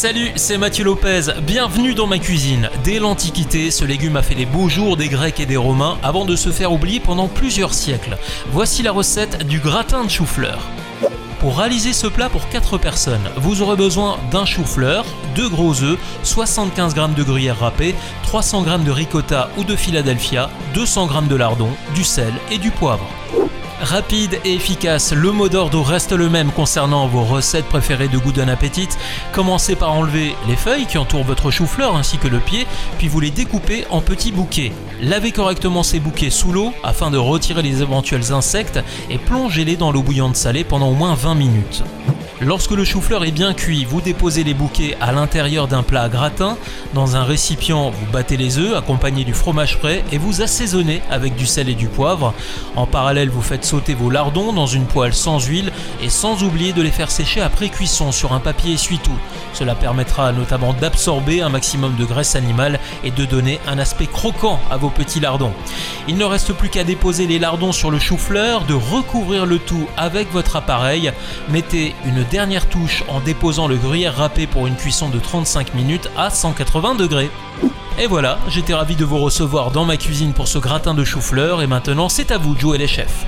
Salut, c'est Mathieu Lopez, bienvenue dans ma cuisine. Dès l'Antiquité, ce légume a fait les beaux jours des Grecs et des Romains avant de se faire oublier pendant plusieurs siècles. Voici la recette du gratin de chou-fleur. Pour réaliser ce plat pour 4 personnes, vous aurez besoin d'un chou-fleur, 2 gros œufs, 75 g de gruyère râpée, 300 g de ricotta ou de Philadelphia, 200 g de lardon, du sel et du poivre. Rapide et efficace, le mot d'ordre reste le même concernant vos recettes préférées de goût d'un appétit. Commencez par enlever les feuilles qui entourent votre chou-fleur ainsi que le pied, puis vous les découpez en petits bouquets. Lavez correctement ces bouquets sous l'eau afin de retirer les éventuels insectes et plongez-les dans l'eau bouillante salée pendant au moins 20 minutes. Lorsque le chou-fleur est bien cuit, vous déposez les bouquets à l'intérieur d'un plat à gratin. Dans un récipient, vous battez les œufs accompagnés du fromage frais et vous assaisonnez avec du sel et du poivre. En parallèle, vous faites sauter vos lardons dans une poêle sans huile et sans oublier de les faire sécher après cuisson sur un papier essuie-tout. Cela permettra notamment d'absorber un maximum de graisse animale et de donner un aspect croquant à vos petits lardons. Il ne reste plus qu'à déposer les lardons sur le chou-fleur, de recouvrir le tout avec votre appareil. Mettez une dernière touche en déposant le gruyère râpé pour une cuisson de 35 minutes à 180 degrés. Et voilà, j'étais ravi de vous recevoir dans ma cuisine pour ce gratin de chou-fleur et maintenant c'est à vous de jouer les chefs.